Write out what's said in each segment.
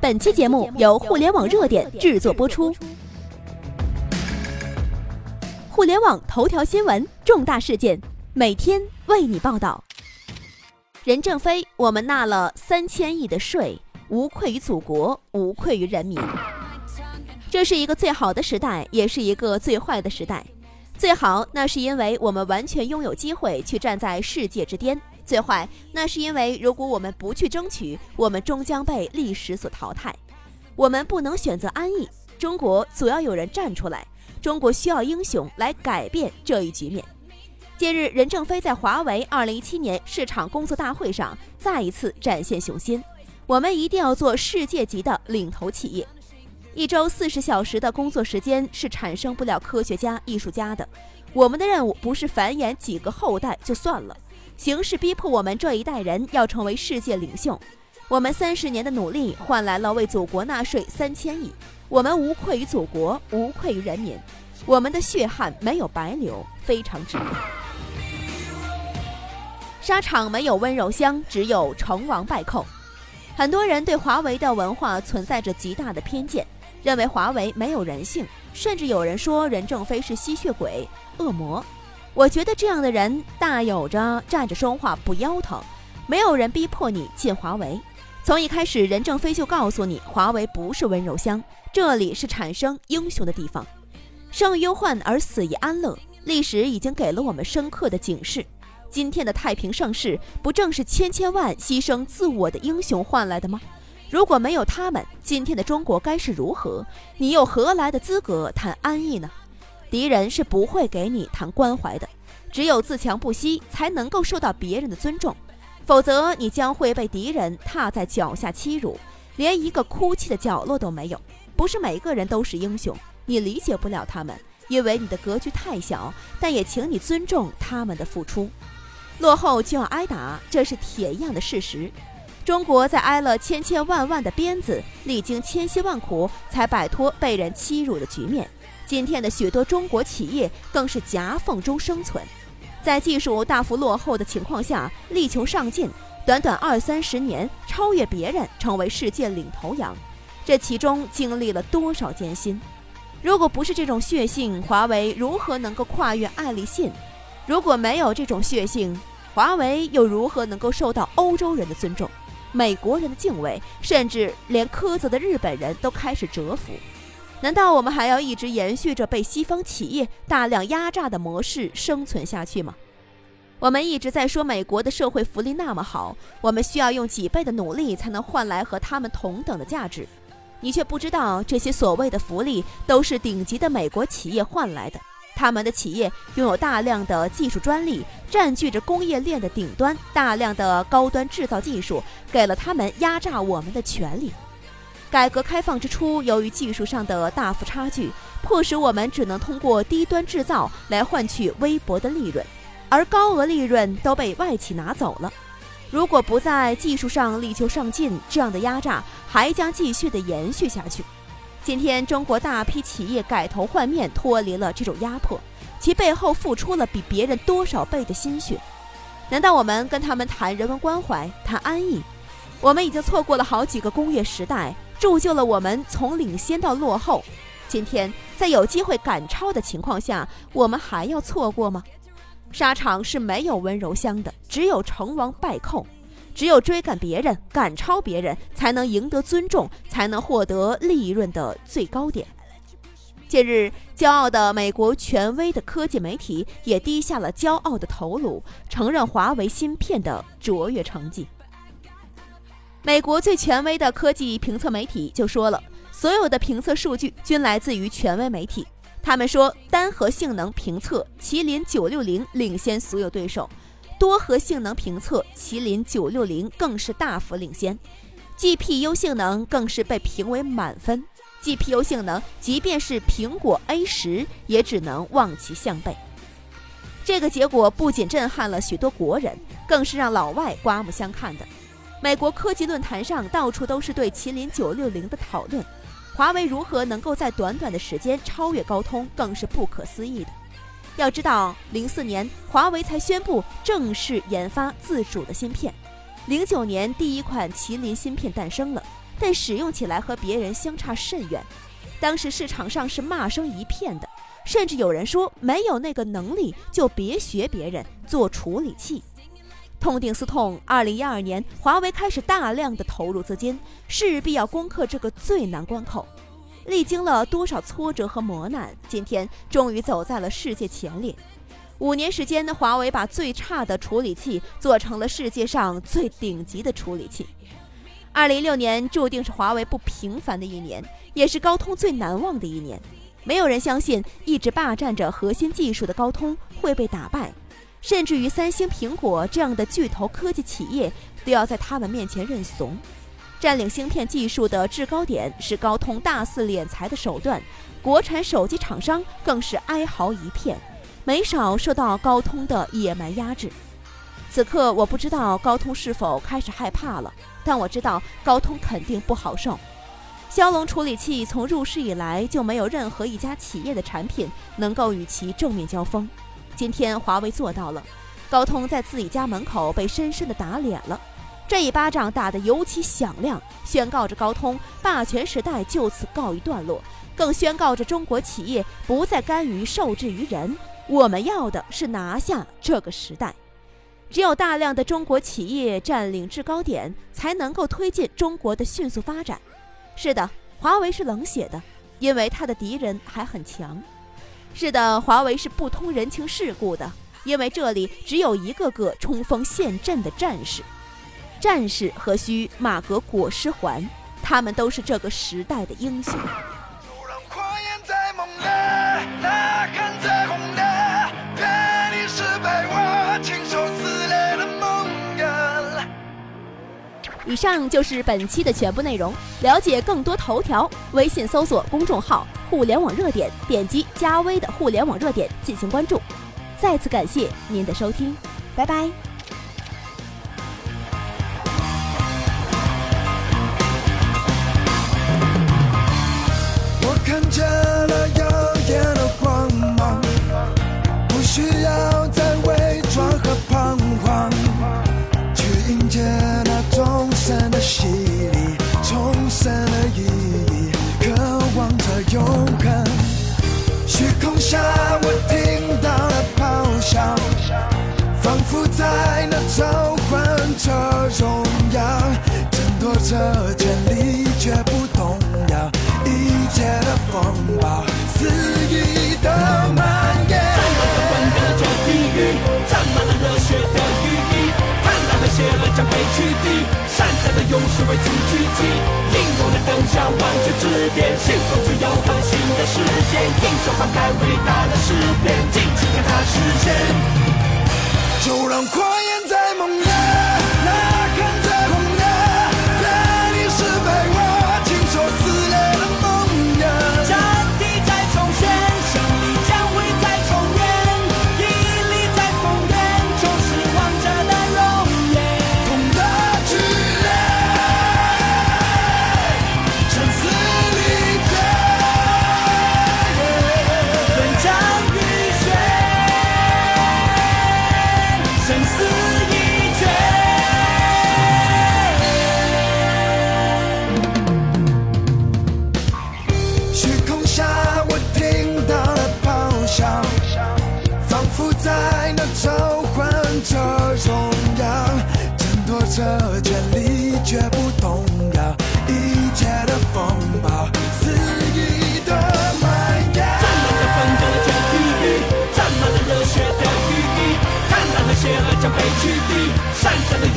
本期节目由互联网热点制作播出。互联网头条新闻，重大事件，每天为你报道。任正非，我们纳了三千亿的税，无愧于祖国，无愧于人民。这是一个最好的时代，也是一个最坏的时代。最好，那是因为我们完全拥有机会去站在世界之巅。最坏，那是因为如果我们不去争取，我们终将被历史所淘汰。我们不能选择安逸，中国总要有人站出来。中国需要英雄来改变这一局面。近日，任正非在华为2017年市场工作大会上再一次展现雄心：我们一定要做世界级的领头企业。一周四十小时的工作时间是产生不了科学家、艺术家的。我们的任务不是繁衍几个后代就算了。形势逼迫我们这一代人要成为世界领袖，我们三十年的努力换来了为祖国纳税三千亿，我们无愧于祖国，无愧于人民，我们的血汗没有白流，非常值得。沙场没有温柔乡，只有成王败寇。很多人对华为的文化存在着极大的偏见，认为华为没有人性，甚至有人说任正非是吸血鬼、恶魔。我觉得这样的人大有着站着说话不腰疼，没有人逼迫你进华为。从一开始，任正非就告诉你，华为不是温柔乡，这里是产生英雄的地方。生于忧患而死于安乐，历史已经给了我们深刻的警示。今天的太平盛世，不正是千千万牺牲自我的英雄换来的吗？如果没有他们，今天的中国该是如何？你又何来的资格谈安逸呢？敌人是不会给你谈关怀的，只有自强不息，才能够受到别人的尊重，否则你将会被敌人踏在脚下欺辱，连一个哭泣的角落都没有。不是每个人都是英雄，你理解不了他们，因为你的格局太小。但也请你尊重他们的付出。落后就要挨打，这是铁一样的事实。中国在挨了千千万万的鞭子，历经千辛万苦，才摆脱被人欺辱的局面。今天的许多中国企业更是夹缝中生存，在技术大幅落后的情况下，力求上进，短短二三十年超越别人，成为世界领头羊，这其中经历了多少艰辛？如果不是这种血性，华为如何能够跨越爱立信？如果没有这种血性，华为又如何能够受到欧洲人的尊重、美国人的敬畏，甚至连苛责的日本人都开始折服？难道我们还要一直延续着被西方企业大量压榨的模式生存下去吗？我们一直在说美国的社会福利那么好，我们需要用几倍的努力才能换来和他们同等的价值。你却不知道，这些所谓的福利都是顶级的美国企业换来的。他们的企业拥有大量的技术专利，占据着工业链的顶端，大量的高端制造技术给了他们压榨我们的权利。改革开放之初，由于技术上的大幅差距，迫使我们只能通过低端制造来换取微薄的利润，而高额利润都被外企拿走了。如果不在技术上力求上进，这样的压榨还将继续的延续下去。今天，中国大批企业改头换面，脱离了这种压迫，其背后付出了比别人多少倍的心血？难道我们跟他们谈人文关怀、谈安逸？我们已经错过了好几个工业时代。铸就了我们从领先到落后。今天在有机会赶超的情况下，我们还要错过吗？沙场是没有温柔乡的，只有成王败寇。只有追赶别人、赶超别人，才能赢得尊重，才能获得利润的最高点。近日，骄傲的美国权威的科技媒体也低下了骄傲的头颅，承认华为芯片的卓越成绩。美国最权威的科技评测媒体就说了，所有的评测数据均来自于权威媒体。他们说，单核性能评测，麒麟九六零领先所有对手；多核性能评测，麒麟九六零更是大幅领先。GPU 性能更是被评为满分。GPU 性能，即便是苹果 A 十，也只能望其项背。这个结果不仅震撼了许多国人，更是让老外刮目相看的。美国科技论坛上到处都是对麒麟九六零的讨论，华为如何能够在短短的时间超越高通，更是不可思议的。要知道，零四年华为才宣布正式研发自主的芯片，零九年第一款麒麟芯片诞生了，但使用起来和别人相差甚远。当时市场上是骂声一片的，甚至有人说没有那个能力就别学别人做处理器。痛定思痛，二零一二年，华为开始大量的投入资金，势必要攻克这个最难关口。历经了多少挫折和磨难，今天终于走在了世界前列。五年时间，华为把最差的处理器做成了世界上最顶级的处理器。二零一六年注定是华为不平凡的一年，也是高通最难忘的一年。没有人相信一直霸占着核心技术的高通会被打败。甚至于三星、苹果这样的巨头科技企业都要在他们面前认怂。占领芯片技术的制高点是高通大肆敛财的手段，国产手机厂商更是哀嚎一片，没少受到高通的野蛮压制。此刻我不知道高通是否开始害怕了，但我知道高通肯定不好受。骁龙处理器从入市以来就没有任何一家企业的产品能够与其正面交锋。今天华为做到了，高通在自己家门口被深深的打脸了，这一巴掌打得尤其响亮，宣告着高通霸权时代就此告一段落，更宣告着中国企业不再甘于受制于人。我们要的是拿下这个时代，只有大量的中国企业占领制高点，才能够推进中国的迅速发展。是的，华为是冷血的，因为他的敌人还很强。是的，华为是不通人情世故的，因为这里只有一个个冲锋陷阵的战士。战士何须马革裹尸还？他们都是这个时代的英雄。以上就是本期的全部内容。了解更多头条，微信搜索公众号“互联网热点”，点击加微的“互联网热点”进行关注。再次感谢您的收听，拜拜。仿佛在那召唤着荣耀，争夺着权力，绝不动摇。一切的风暴，肆意的蔓延。战满了混沌的地狱，沾满了热血的羽翼，贪婪的邪恶将被取缔。勇士为此聚集，英勇的登上万军之巅，幸福自由和新的世界，英雄翻开伟大的诗篇，尽情看它实现，就让狂言在梦里。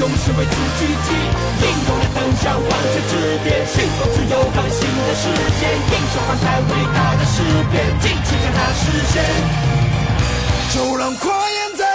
勇士为此聚集，英勇的登上万千之巅，幸福自由和新的世界，英雄翻开伟大的诗篇，尽情让它实现，就让狂言在。